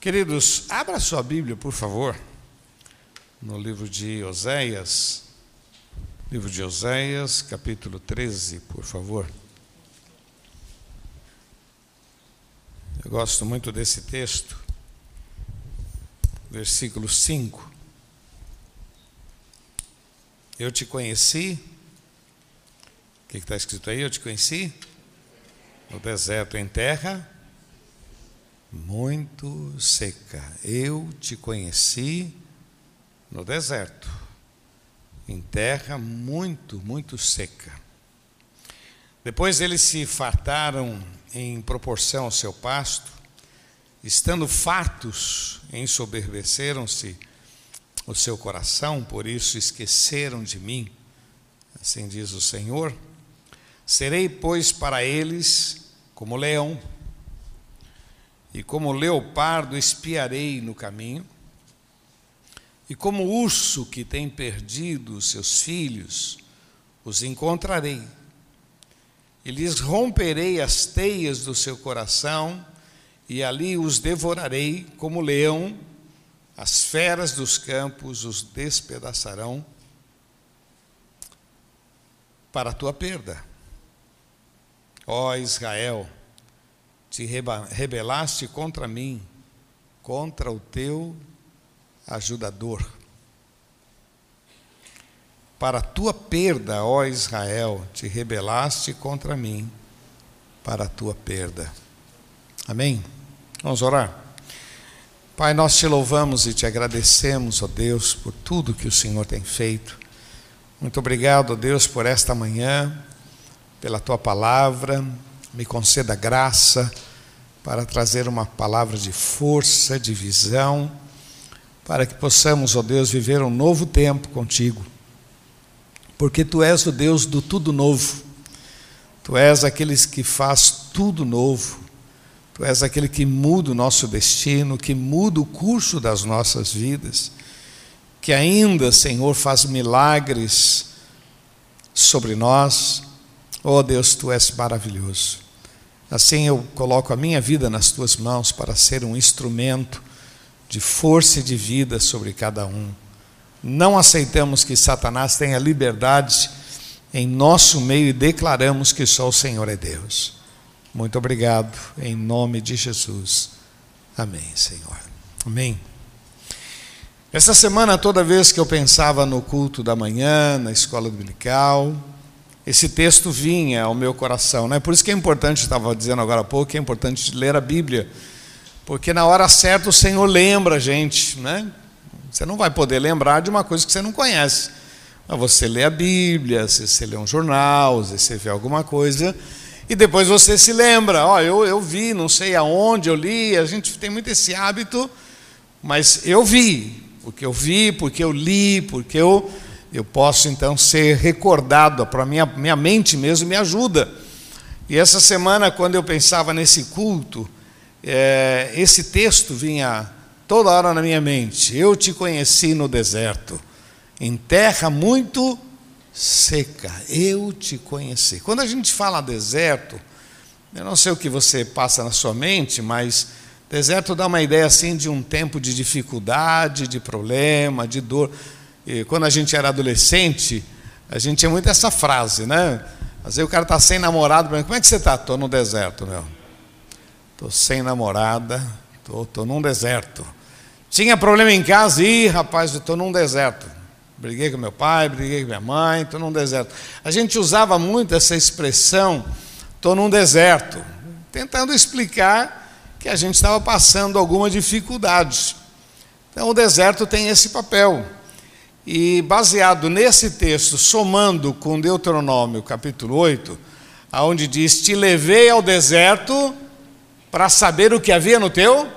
Queridos, abra sua Bíblia, por favor, no livro de Oséias, livro de Oséias, capítulo 13, por favor. Eu gosto muito desse texto, versículo 5. Eu te conheci, o que está escrito aí? Eu te conheci no deserto, em terra muito seca. Eu te conheci no deserto, em terra muito, muito seca. Depois eles se fartaram em proporção ao seu pasto, estando fartos, ensoberbeceram-se o seu coração, por isso esqueceram de mim, assim diz o Senhor. Serei, pois, para eles como leão e como leopardo espiarei no caminho, e como urso que tem perdido seus filhos, os encontrarei, e lhes romperei as teias do seu coração, e ali os devorarei como leão, as feras dos campos os despedaçarão para a tua perda. Ó Israel, te rebelaste contra mim, contra o teu ajudador. Para tua perda, ó Israel, te rebelaste contra mim, para tua perda. Amém? Vamos orar? Pai, nós te louvamos e te agradecemos, ó Deus, por tudo que o Senhor tem feito. Muito obrigado, ó Deus, por esta manhã, pela tua palavra. Me conceda graça para trazer uma palavra de força, de visão, para que possamos, ó Deus, viver um novo tempo contigo. Porque tu és o Deus do tudo novo. Tu és aqueles que faz tudo novo. Tu és aquele que muda o nosso destino, que muda o curso das nossas vidas, que ainda, Senhor, faz milagres sobre nós. Oh Deus, tu és maravilhoso. Assim eu coloco a minha vida nas tuas mãos para ser um instrumento de força e de vida sobre cada um. Não aceitamos que Satanás tenha liberdade em nosso meio e declaramos que só o Senhor é Deus. Muito obrigado, em nome de Jesus. Amém, Senhor. Amém. Essa semana, toda vez que eu pensava no culto da manhã, na escola dominical, esse texto vinha ao meu coração. Né? Por isso que é importante, estava dizendo agora há pouco, é importante ler a Bíblia, porque na hora certa o Senhor lembra a gente. Né? Você não vai poder lembrar de uma coisa que você não conhece. Mas você lê a Bíblia, você lê um jornal, você vê alguma coisa, e depois você se lembra: ó, oh, eu, eu vi, não sei aonde eu li, a gente tem muito esse hábito, mas eu vi, porque eu vi, porque eu li, porque eu eu posso então ser recordado, para minha, minha mente mesmo me ajuda. E essa semana, quando eu pensava nesse culto, é, esse texto vinha toda hora na minha mente. Eu te conheci no deserto, em terra muito seca. Eu te conheci. Quando a gente fala deserto, eu não sei o que você passa na sua mente, mas deserto dá uma ideia assim de um tempo de dificuldade, de problema, de dor. E quando a gente era adolescente, a gente tinha muito essa frase, né? Às vezes o cara está sem namorado, como é que você está? Estou no deserto, meu. Estou sem namorada, estou num deserto. Tinha problema em casa, e rapaz, estou num deserto. Briguei com meu pai, briguei com minha mãe, estou num deserto. A gente usava muito essa expressão, estou num deserto, tentando explicar que a gente estava passando alguma dificuldade. Então o deserto tem esse papel. E baseado nesse texto, somando com Deuteronômio capítulo 8, aonde diz: Te levei ao deserto para saber o que havia no teu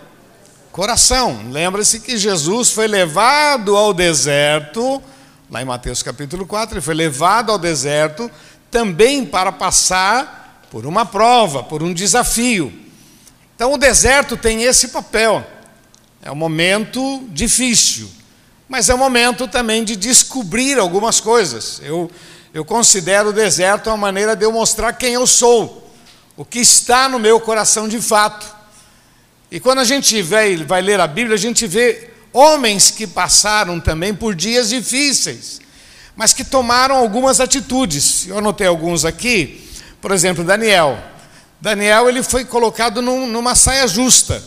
coração. Lembra-se que Jesus foi levado ao deserto, lá em Mateus capítulo 4, ele foi levado ao deserto também para passar por uma prova, por um desafio. Então o deserto tem esse papel. É um momento difícil mas é um momento também de descobrir algumas coisas. Eu, eu considero o deserto uma maneira de eu mostrar quem eu sou, o que está no meu coração de fato. E quando a gente vai, vai ler a Bíblia, a gente vê homens que passaram também por dias difíceis, mas que tomaram algumas atitudes. Eu anotei alguns aqui, por exemplo, Daniel. Daniel ele foi colocado num, numa saia justa.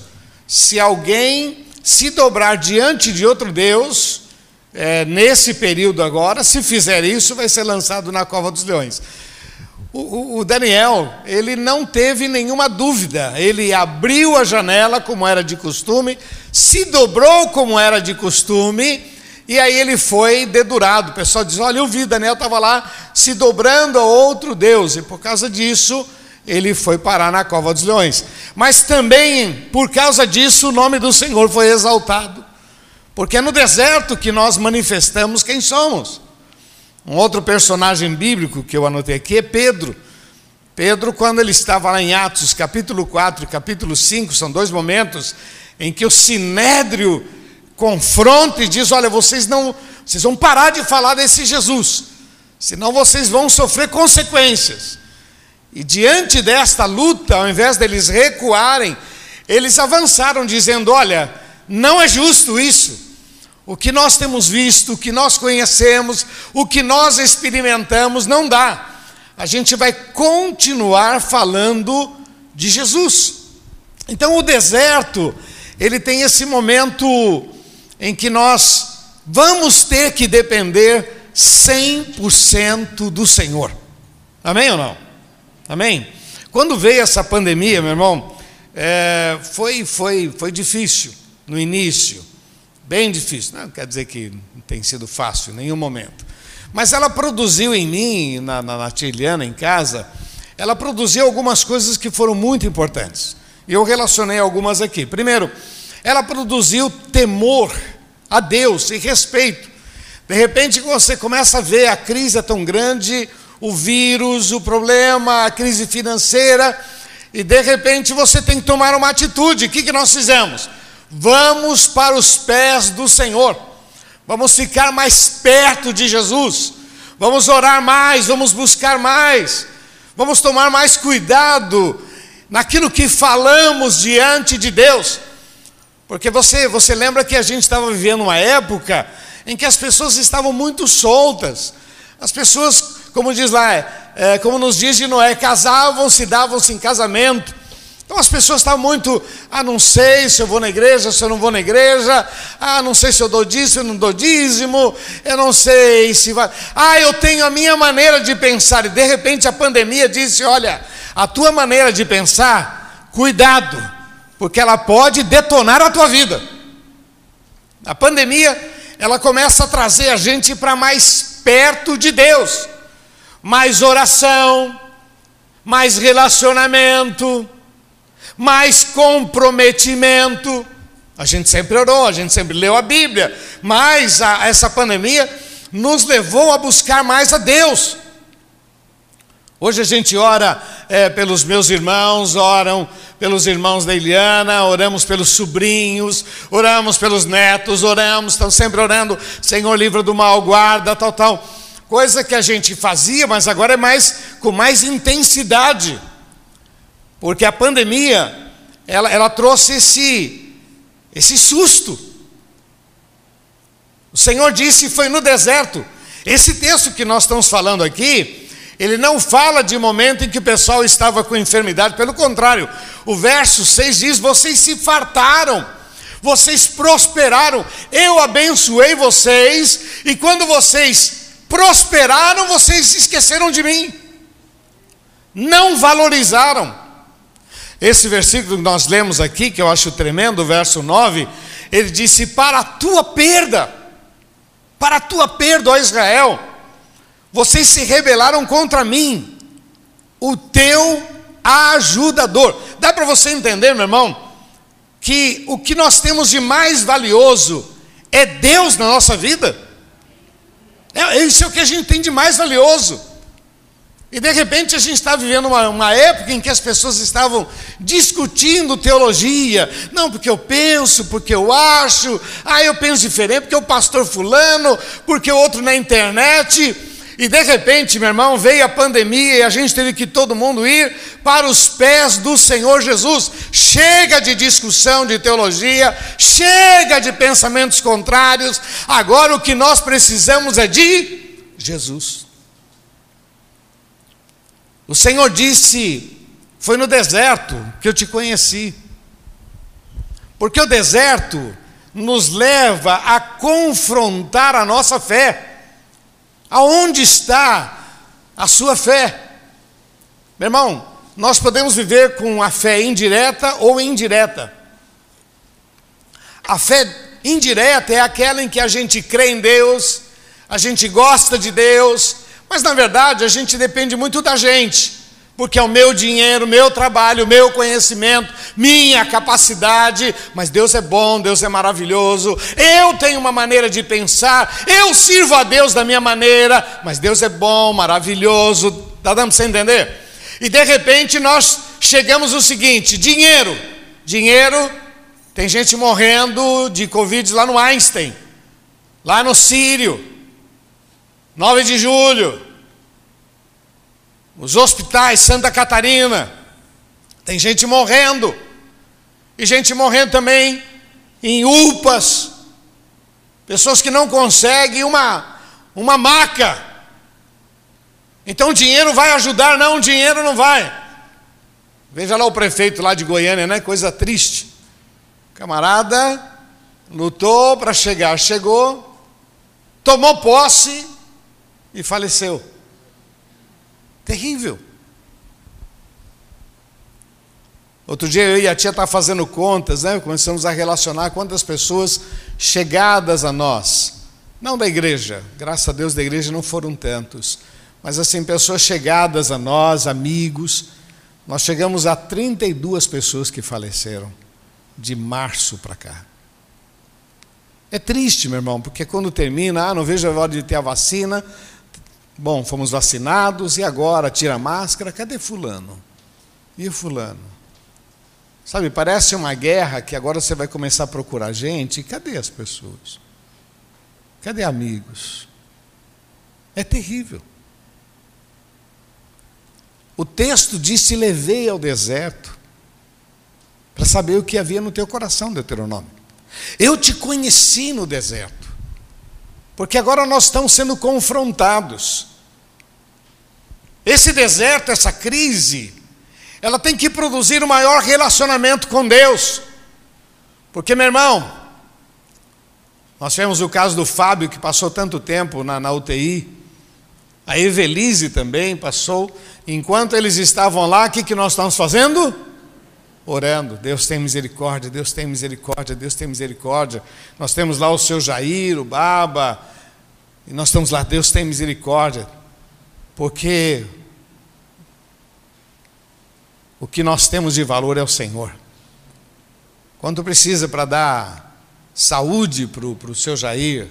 Se alguém se dobrar diante de outro Deus, é, nesse período agora, se fizer isso, vai ser lançado na cova dos leões. O, o, Daniel, ele não teve nenhuma dúvida, ele abriu a janela como era de costume, se dobrou como era de costume, e aí ele foi dedurado. O pessoal diz: Olha, eu vi, Daniel estava lá se dobrando a outro Deus, e por causa disso ele foi parar na cova dos leões. Mas também, por causa disso, o nome do Senhor foi exaltado, porque é no deserto que nós manifestamos quem somos. Um outro personagem bíblico que eu anotei aqui é Pedro. Pedro, quando ele estava lá em Atos, capítulo 4 e capítulo 5, são dois momentos em que o sinédrio confronta e diz: Olha, vocês não, vocês vão parar de falar desse Jesus, senão vocês vão sofrer consequências. E diante desta luta, ao invés deles recuarem, eles avançaram, dizendo: Olha, não é justo isso. O que nós temos visto, o que nós conhecemos, o que nós experimentamos, não dá. A gente vai continuar falando de Jesus. Então, o deserto, ele tem esse momento em que nós vamos ter que depender 100% do Senhor. Amém ou não? Amém? Quando veio essa pandemia, meu irmão, é, foi, foi, foi difícil no início Bem difícil, não quer dizer que não tem sido fácil em nenhum momento. Mas ela produziu em mim, na, na, na Tiliana, em casa, ela produziu algumas coisas que foram muito importantes. E eu relacionei algumas aqui. Primeiro, ela produziu temor a Deus e respeito. De repente você começa a ver a crise é tão grande, o vírus, o problema, a crise financeira, e de repente você tem que tomar uma atitude. O que, que nós fizemos? Vamos para os pés do Senhor. Vamos ficar mais perto de Jesus. Vamos orar mais, vamos buscar mais. Vamos tomar mais cuidado naquilo que falamos diante de Deus. Porque você, você lembra que a gente estava vivendo uma época em que as pessoas estavam muito soltas. As pessoas, como diz lá, é, como nos diz de Noé, casavam-se, davam-se em casamento. Então as pessoas estavam muito, ah, não sei se eu vou na igreja, se eu não vou na igreja, ah, não sei se eu dou dízimo, se eu não dou dízimo, eu não sei se vai. Ah, eu tenho a minha maneira de pensar, e de repente a pandemia disse: olha, a tua maneira de pensar, cuidado, porque ela pode detonar a tua vida. A pandemia, ela começa a trazer a gente para mais perto de Deus, mais oração, mais relacionamento mais comprometimento. A gente sempre orou, a gente sempre leu a Bíblia, mas a, essa pandemia nos levou a buscar mais a Deus. Hoje a gente ora é, pelos meus irmãos, oram pelos irmãos da Eliana, oramos pelos sobrinhos, oramos pelos netos, oramos, estão sempre orando, Senhor, livra do mal, guarda, tal, tal. Coisa que a gente fazia, mas agora é mais com mais intensidade. Porque a pandemia, ela, ela trouxe esse, esse susto. O Senhor disse: foi no deserto. Esse texto que nós estamos falando aqui, ele não fala de momento em que o pessoal estava com enfermidade, pelo contrário, o verso 6 diz: vocês se fartaram, vocês prosperaram, eu abençoei vocês, e quando vocês prosperaram, vocês esqueceram de mim, não valorizaram. Esse versículo que nós lemos aqui, que eu acho tremendo, verso 9, ele disse: Para a tua perda, para a tua perda, ó Israel, vocês se rebelaram contra mim, o teu ajudador. Dá para você entender, meu irmão, que o que nós temos de mais valioso é Deus na nossa vida? É, isso é o que a gente tem de mais valioso. E de repente a gente está vivendo uma, uma, época em que as pessoas estavam discutindo teologia. Não, porque eu penso, porque eu acho, ah, eu penso diferente, porque o pastor fulano, porque o outro na internet. E de repente, meu irmão, veio a pandemia e a gente teve que todo mundo ir para os pés do Senhor Jesus. Chega de discussão de teologia, chega de pensamentos contrários. Agora o que nós precisamos é de Jesus. O Senhor disse: Foi no deserto que eu te conheci. Porque o deserto nos leva a confrontar a nossa fé. Aonde está a sua fé? Meu irmão, nós podemos viver com a fé indireta ou indireta. A fé indireta é aquela em que a gente crê em Deus, a gente gosta de Deus, mas na verdade a gente depende muito da gente porque é o meu dinheiro, meu trabalho, meu conhecimento, minha capacidade, mas Deus é bom, Deus é maravilhoso. Eu tenho uma maneira de pensar, eu sirvo a Deus da minha maneira, mas Deus é bom, maravilhoso. Está dando para você entender? E de repente nós chegamos ao seguinte: dinheiro. Dinheiro, tem gente morrendo de Covid lá no Einstein, lá no Sírio, 9 de julho os hospitais, Santa Catarina, tem gente morrendo, e gente morrendo também em UPAs, pessoas que não conseguem uma, uma maca. Então o dinheiro vai ajudar? Não, o dinheiro não vai. Veja lá o prefeito lá de Goiânia, né? Coisa triste. Camarada lutou para chegar, chegou, tomou posse e faleceu. Terrível. Outro dia eu e a tia estavam tá fazendo contas, né? Começamos a relacionar quantas pessoas chegadas a nós, não da igreja, graças a Deus da igreja não foram tantos, mas assim, pessoas chegadas a nós, amigos. Nós chegamos a 32 pessoas que faleceram de março para cá. É triste, meu irmão, porque quando termina, ah, não vejo a hora de ter a vacina, Bom, fomos vacinados e agora tira a máscara, cadê Fulano? E Fulano? Sabe, parece uma guerra que agora você vai começar a procurar gente, cadê as pessoas? Cadê amigos? É terrível. O texto diz: Te levei ao deserto para saber o que havia no teu coração, Deuteronômio. Eu te conheci no deserto. Porque agora nós estamos sendo confrontados. Esse deserto, essa crise, ela tem que produzir um maior relacionamento com Deus. Porque, meu irmão, nós tivemos o caso do Fábio, que passou tanto tempo na, na UTI, a Evelise também passou. Enquanto eles estavam lá, o que, que nós estamos fazendo? Orando. Deus tem misericórdia, Deus tem misericórdia, Deus tem misericórdia. Nós temos lá o seu Jair, o Baba, e nós estamos lá, Deus tem misericórdia. Porque o que nós temos de valor é o Senhor. Quanto precisa para dar saúde para o seu Jair?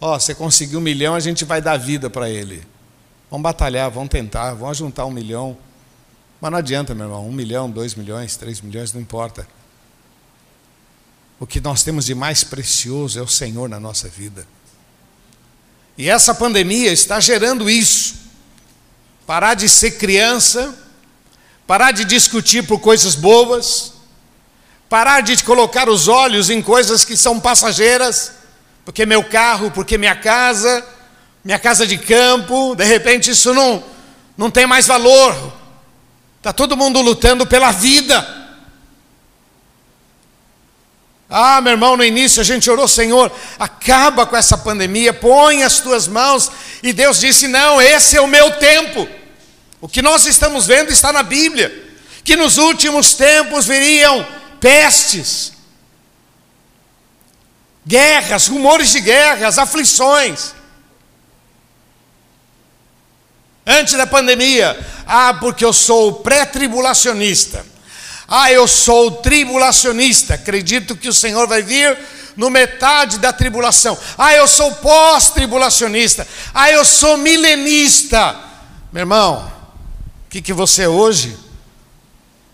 Ó, oh, você conseguiu um milhão, a gente vai dar vida para ele. Vamos batalhar, vamos tentar, vamos juntar um milhão. Mas não adianta, meu irmão, um milhão, dois milhões, três milhões, não importa. O que nós temos de mais precioso é o Senhor na nossa vida. E essa pandemia está gerando isso. Parar de ser criança, parar de discutir por coisas boas, parar de colocar os olhos em coisas que são passageiras, porque meu carro, porque minha casa, minha casa de campo, de repente isso não, não tem mais valor. Está todo mundo lutando pela vida. Ah, meu irmão, no início a gente orou, Senhor, acaba com essa pandemia, põe as tuas mãos. E Deus disse: Não, esse é o meu tempo. O que nós estamos vendo está na Bíblia, que nos últimos tempos viriam pestes, guerras, rumores de guerras, aflições. Antes da pandemia, ah, porque eu sou pré-tribulacionista. Ah, eu sou tribulacionista, acredito que o Senhor vai vir no metade da tribulação. Ah, eu sou pós-tribulacionista. Ah, eu sou milenista. Meu irmão, o que, que você é hoje?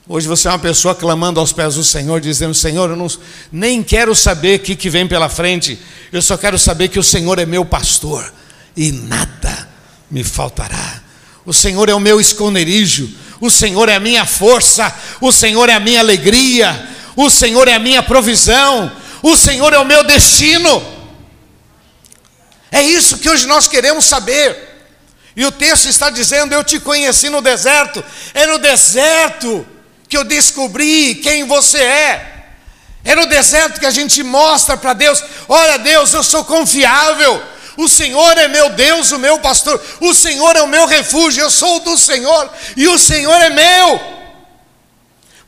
Hoje você é uma pessoa clamando aos pés do Senhor, dizendo: Senhor, eu não, nem quero saber o que, que vem pela frente, eu só quero saber que o Senhor é meu pastor e nada me faltará. O Senhor é o meu esconderijo, o Senhor é a minha força, o Senhor é a minha alegria, o Senhor é a minha provisão, o Senhor é o meu destino. É isso que hoje nós queremos saber. E o texto está dizendo: Eu te conheci no deserto. É no deserto que eu descobri quem você é. É no deserto que a gente mostra para Deus: Olha, Deus, eu sou confiável. O Senhor é meu Deus, o meu pastor. O Senhor é o meu refúgio. Eu sou do Senhor e o Senhor é meu.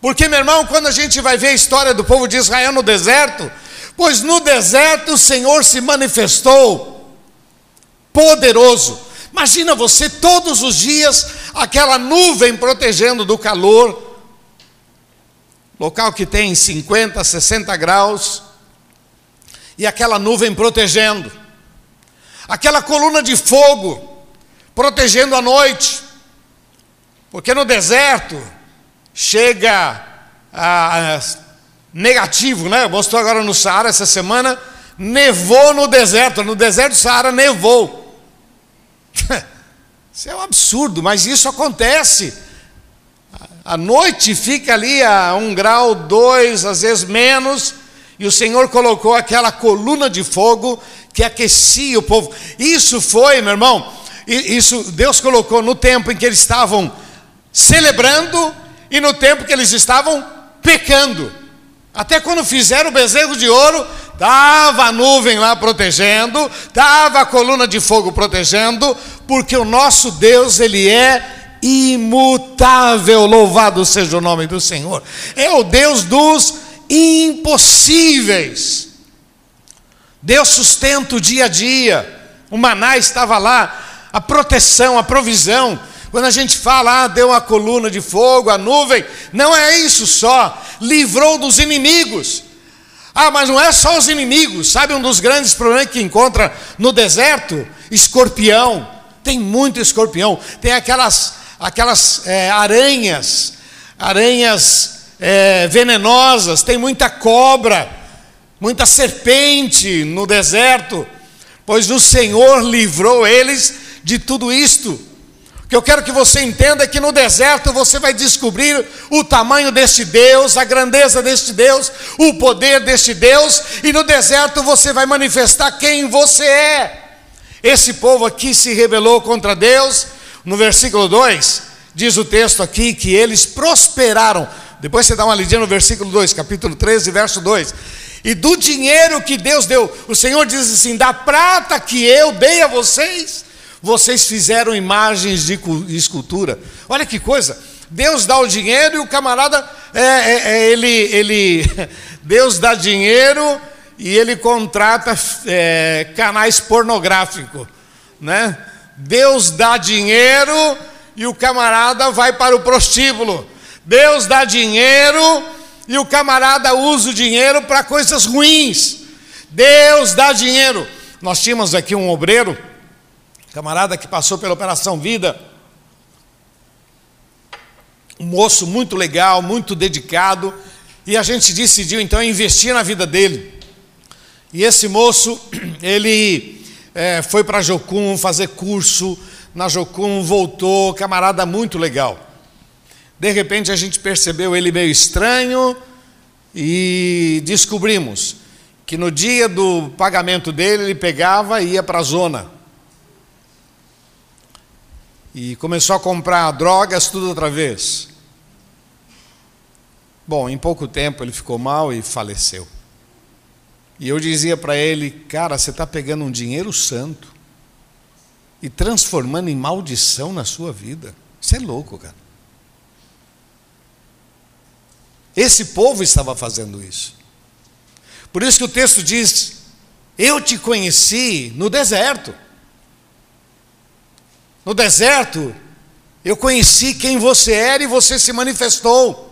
Porque, meu irmão, quando a gente vai ver a história do povo de Israel no deserto, pois no deserto o Senhor se manifestou poderoso. Imagina você todos os dias aquela nuvem protegendo do calor, local que tem 50, 60 graus, e aquela nuvem protegendo, aquela coluna de fogo protegendo a noite, porque no deserto chega a, a negativo, né? Mostrou agora no Saara essa semana, nevou no deserto, no deserto do Saara nevou. Isso é um absurdo, mas isso acontece. A noite fica ali a um grau, dois, às vezes menos, e o Senhor colocou aquela coluna de fogo que aquecia o povo. Isso foi, meu irmão, isso Deus colocou no tempo em que eles estavam celebrando e no tempo que eles estavam pecando. Até quando fizeram o bezerro de ouro, estava a nuvem lá protegendo, estava a coluna de fogo protegendo, porque o nosso Deus, Ele é imutável, louvado seja o nome do Senhor. É o Deus dos impossíveis. Deus sustenta o dia a dia. O maná estava lá, a proteção, a provisão. Quando a gente fala, ah, deu uma coluna de fogo, a nuvem, não é isso só, livrou dos inimigos. Ah, mas não é só os inimigos, sabe um dos grandes problemas que encontra no deserto? Escorpião, tem muito escorpião, tem aquelas, aquelas é, aranhas, aranhas é, venenosas, tem muita cobra, muita serpente no deserto, pois o Senhor livrou eles de tudo isto. O que eu quero que você entenda é que no deserto você vai descobrir o tamanho deste Deus, a grandeza deste Deus, o poder deste Deus, e no deserto você vai manifestar quem você é. Esse povo aqui se rebelou contra Deus, no versículo 2, diz o texto aqui que eles prosperaram. Depois você dá uma lidinha no versículo 2, capítulo 13, verso 2. E do dinheiro que Deus deu, o Senhor diz assim: da prata que eu dei a vocês, vocês fizeram imagens de escultura. Olha que coisa. Deus dá o dinheiro e o camarada, é, é, é, ele, ele, Deus dá dinheiro e ele contrata é, canais pornográficos, né? Deus dá dinheiro e o camarada vai para o prostíbulo. Deus dá dinheiro e o camarada usa o dinheiro para coisas ruins. Deus dá dinheiro. Nós tínhamos aqui um obreiro camarada que passou pela Operação Vida, um moço muito legal, muito dedicado, e a gente decidiu então investir na vida dele. E esse moço, ele é, foi para Jocum fazer curso, na Jocum voltou, camarada muito legal. De repente a gente percebeu ele meio estranho e descobrimos que no dia do pagamento dele ele pegava e ia para a zona e começou a comprar drogas tudo outra vez. Bom, em pouco tempo ele ficou mal e faleceu. E eu dizia para ele, cara, você está pegando um dinheiro santo e transformando em maldição na sua vida. Você é louco, cara. Esse povo estava fazendo isso. Por isso que o texto diz: Eu te conheci no deserto. No deserto, eu conheci quem você era e você se manifestou.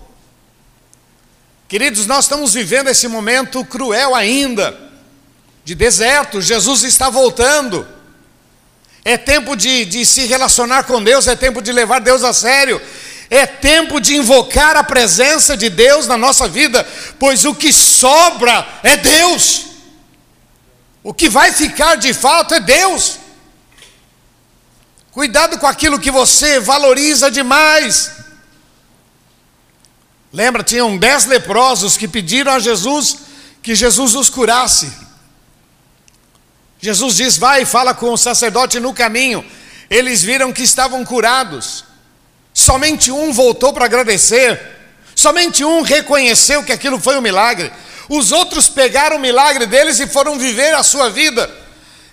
Queridos, nós estamos vivendo esse momento cruel ainda, de deserto, Jesus está voltando. É tempo de, de se relacionar com Deus, é tempo de levar Deus a sério, é tempo de invocar a presença de Deus na nossa vida, pois o que sobra é Deus, o que vai ficar de fato é Deus. Cuidado com aquilo que você valoriza demais. Lembra, tinham dez leprosos que pediram a Jesus que Jesus os curasse. Jesus diz: Vai e fala com o sacerdote no caminho. Eles viram que estavam curados. Somente um voltou para agradecer. Somente um reconheceu que aquilo foi um milagre. Os outros pegaram o milagre deles e foram viver a sua vida.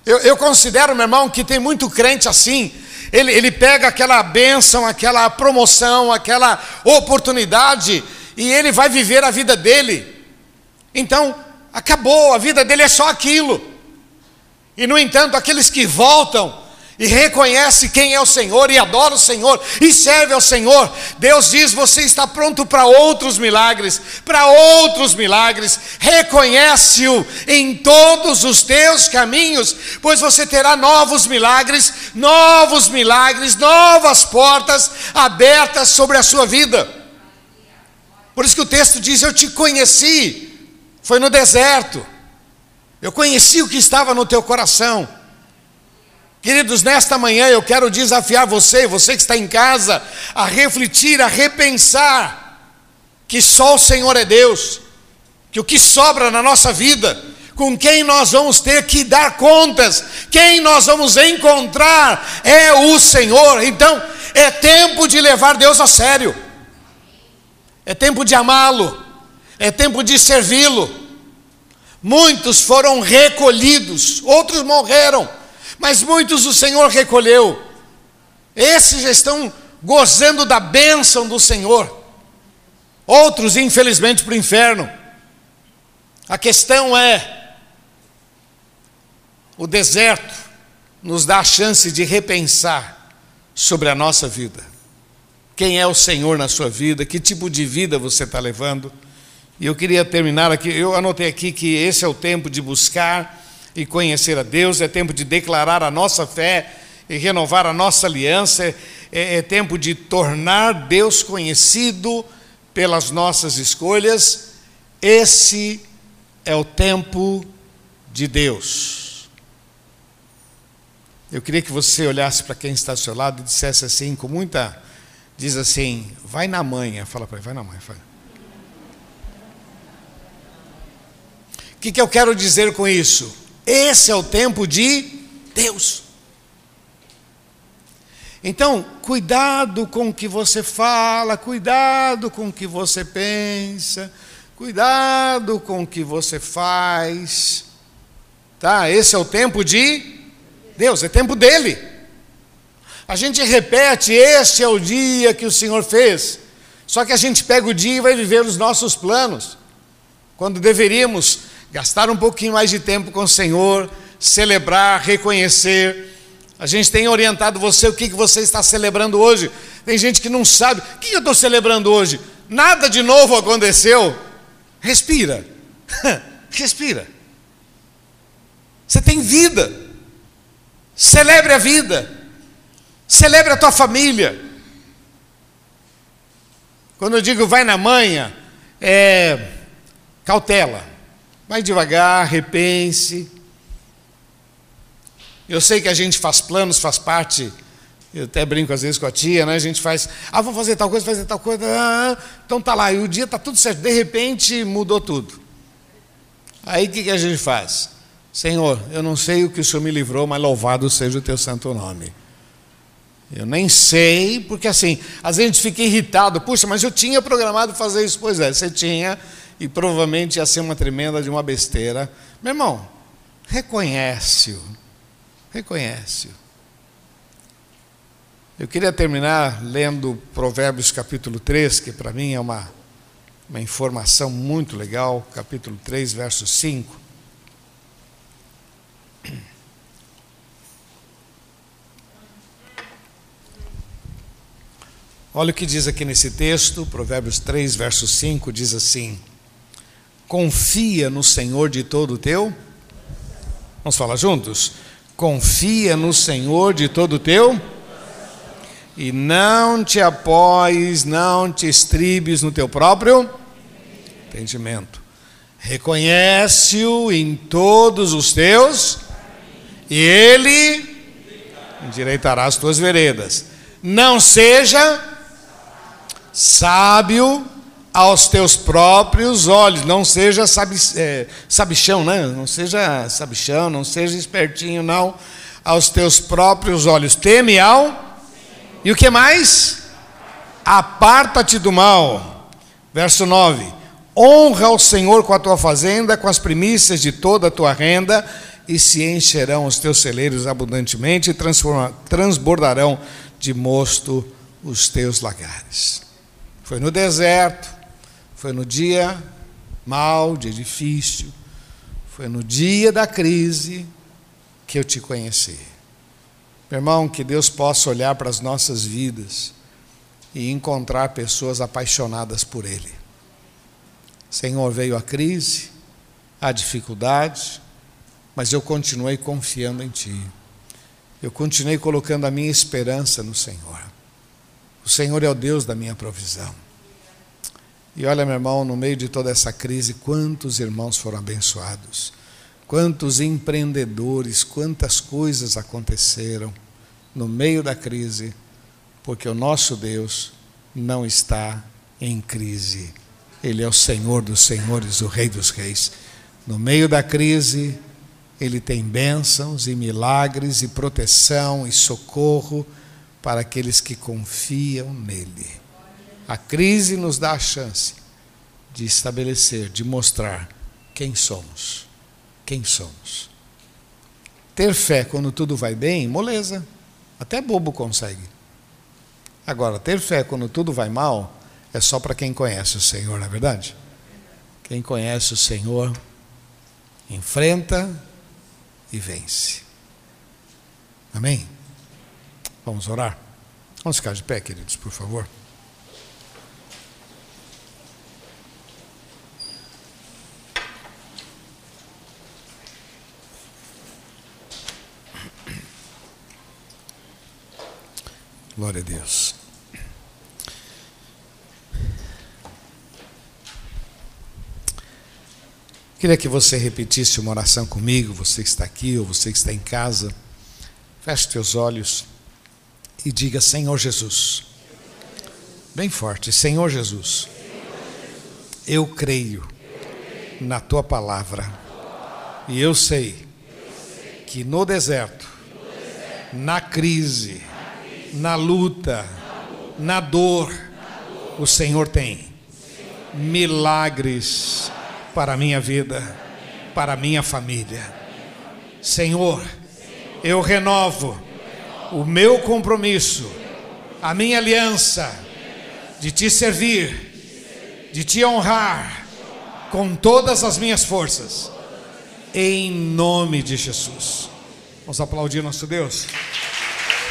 Eu, eu considero, meu irmão, que tem muito crente assim. Ele, ele pega aquela bênção, aquela promoção, aquela oportunidade e ele vai viver a vida dele. Então, acabou, a vida dele é só aquilo. E, no entanto, aqueles que voltam e reconhece quem é o Senhor e adora o Senhor e serve ao Senhor, Deus diz: você está pronto para outros milagres, para outros milagres. Reconhece-o em todos os teus caminhos, pois você terá novos milagres, novos milagres, novas portas abertas sobre a sua vida. Por isso que o texto diz: Eu te conheci, foi no deserto, eu conheci o que estava no teu coração. Queridos, nesta manhã eu quero desafiar você, você que está em casa, a refletir, a repensar que só o Senhor é Deus, que o que sobra na nossa vida, com quem nós vamos ter que dar contas, quem nós vamos encontrar é o Senhor. Então, é tempo de levar Deus a sério, é tempo de amá-lo, é tempo de servi-lo. Muitos foram recolhidos, outros morreram mas muitos o Senhor recolheu. Esses estão gozando da bênção do Senhor. Outros, infelizmente, para o inferno. A questão é: o deserto nos dá a chance de repensar sobre a nossa vida. Quem é o Senhor na sua vida? Que tipo de vida você está levando? E eu queria terminar aqui. Eu anotei aqui que esse é o tempo de buscar e conhecer a Deus, é tempo de declarar a nossa fé e renovar a nossa aliança, é, é tempo de tornar Deus conhecido pelas nossas escolhas. Esse é o tempo de Deus. Eu queria que você olhasse para quem está ao seu lado e dissesse assim, com muita. Diz assim: vai na manhã. Fala para ele, vai na manhã. Fala. O que, que eu quero dizer com isso? Esse é o tempo de Deus. Então, cuidado com o que você fala, cuidado com o que você pensa, cuidado com o que você faz. Tá? Esse é o tempo de Deus, é tempo dele. A gente repete: este é o dia que o Senhor fez. Só que a gente pega o dia e vai viver os nossos planos, quando deveríamos gastar um pouquinho mais de tempo com o Senhor, celebrar, reconhecer. A gente tem orientado você o que, que você está celebrando hoje. Tem gente que não sabe. O que eu estou celebrando hoje? Nada de novo aconteceu. Respira. Respira. Você tem vida. Celebre a vida. Celebre a tua família. Quando eu digo vai na manha, é cautela. Vai devagar, repense. Eu sei que a gente faz planos, faz parte. Eu até brinco às vezes com a tia, né? A gente faz, ah, vamos fazer tal coisa, fazer tal coisa. Ah, então tá lá, e o dia tá tudo certo. De repente mudou tudo. Aí o que, que a gente faz? Senhor, eu não sei o que o Senhor me livrou, mas louvado seja o teu santo nome. Eu nem sei, porque assim, às vezes a gente fica irritado, puxa, mas eu tinha programado fazer isso. Pois é, você tinha, e provavelmente ia ser uma tremenda de uma besteira. Meu irmão, reconhece-o. Reconhece-o. Eu queria terminar lendo Provérbios capítulo 3, que para mim é uma, uma informação muito legal, capítulo 3, verso 5. Olha o que diz aqui nesse texto, Provérbios 3, verso 5, diz assim: Confia no Senhor de todo o teu. Vamos falar juntos? Confia no Senhor de todo o teu. E não te apoies, não te estribes no teu próprio entendimento. Reconhece-o em todos os teus, e ele endireitarás as tuas veredas. Não seja sábio aos teus próprios olhos, não seja sabi, é, sabichão, né? Não seja sabichão, não seja espertinho, não. Aos teus próprios olhos. Teme ao. E o que mais? Aparta-te do mal. Verso 9: Honra o Senhor com a tua fazenda, com as primícias de toda a tua renda, e se encherão os teus celeiros abundantemente, e transbordarão de mosto os teus lagares. Foi no deserto, foi no dia mal, dia difícil, foi no dia da crise que eu te conheci. Meu irmão, que Deus possa olhar para as nossas vidas e encontrar pessoas apaixonadas por Ele. Senhor, veio a crise, a dificuldade, mas eu continuei confiando em Ti. Eu continuei colocando a minha esperança no Senhor. O Senhor é o Deus da minha provisão. E olha, meu irmão, no meio de toda essa crise, quantos irmãos foram abençoados, quantos empreendedores, quantas coisas aconteceram no meio da crise, porque o nosso Deus não está em crise. Ele é o Senhor dos senhores, o Rei dos reis. No meio da crise, ele tem bênçãos e milagres e proteção e socorro para aqueles que confiam nele. A crise nos dá a chance de estabelecer, de mostrar quem somos. Quem somos. Ter fé quando tudo vai bem, moleza. Até bobo consegue. Agora, ter fé quando tudo vai mal é só para quem conhece o Senhor, não é verdade? Quem conhece o Senhor enfrenta e vence. Amém? Vamos orar? Vamos ficar de pé, queridos, por favor. Glória a Deus. Queria que você repetisse uma oração comigo, você que está aqui ou você que está em casa. Feche teus olhos e diga: Senhor Jesus. Bem forte, Senhor Jesus. Eu creio na tua palavra. E eu sei que no deserto, na crise, na luta, na dor, o Senhor tem milagres para a minha vida, para a minha família. Senhor, eu renovo o meu compromisso, a minha aliança de te servir, de te honrar com todas as minhas forças, em nome de Jesus. Vamos aplaudir nosso Deus.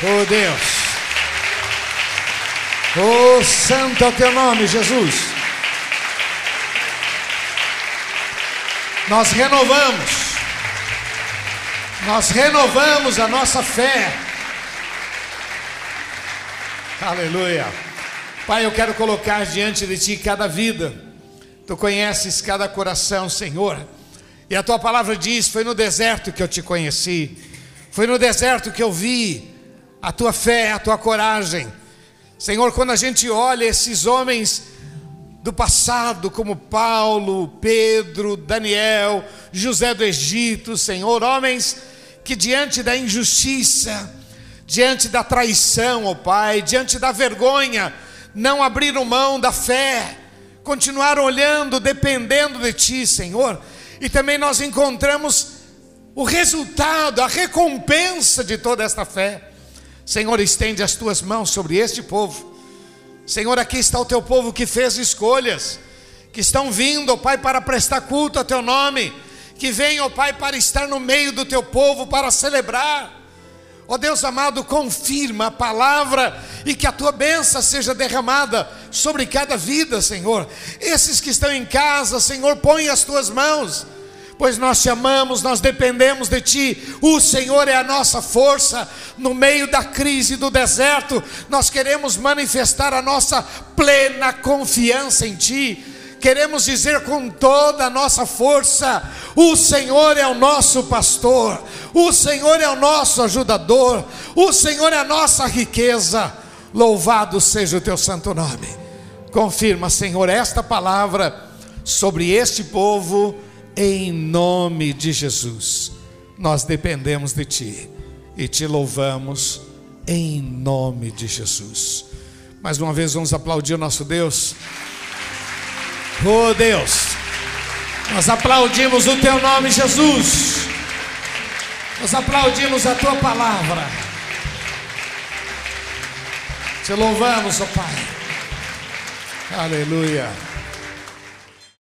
Oh Deus. Oh, santo é teu nome, Jesus. Nós renovamos, nós renovamos a nossa fé. Aleluia. Pai, eu quero colocar diante de Ti cada vida. Tu conheces cada coração, Senhor. E a Tua palavra diz: Foi no deserto que eu te conheci, foi no deserto que eu vi a Tua fé, a Tua coragem. Senhor, quando a gente olha esses homens do passado, como Paulo, Pedro, Daniel, José do Egito, Senhor, homens que diante da injustiça, diante da traição, ó oh Pai, diante da vergonha, não abriram mão da fé, continuaram olhando, dependendo de Ti, Senhor, e também nós encontramos o resultado, a recompensa de toda esta fé. Senhor, estende as tuas mãos sobre este povo. Senhor, aqui está o teu povo que fez escolhas, que estão vindo, ó Pai, para prestar culto ao teu nome, que vem, ó Pai, para estar no meio do teu povo, para celebrar. Ó Deus amado, confirma a palavra e que a tua bênção seja derramada sobre cada vida, Senhor. Esses que estão em casa, Senhor, põe as tuas mãos pois nós te amamos, nós dependemos de Ti, o Senhor é a nossa força. No meio da crise do deserto, nós queremos manifestar a nossa plena confiança em Ti. queremos dizer com toda a nossa força: o Senhor é o nosso pastor, o Senhor é o nosso ajudador, o Senhor é a nossa riqueza. Louvado seja o teu santo nome. Confirma, Senhor, esta palavra sobre este povo, em nome de Jesus. Nós dependemos de Ti e te louvamos em nome de Jesus. Mais uma vez vamos aplaudir o nosso Deus. Oh Deus, nós aplaudimos o teu nome, Jesus. Nós aplaudimos a tua palavra. Te louvamos, ó oh Pai. Aleluia.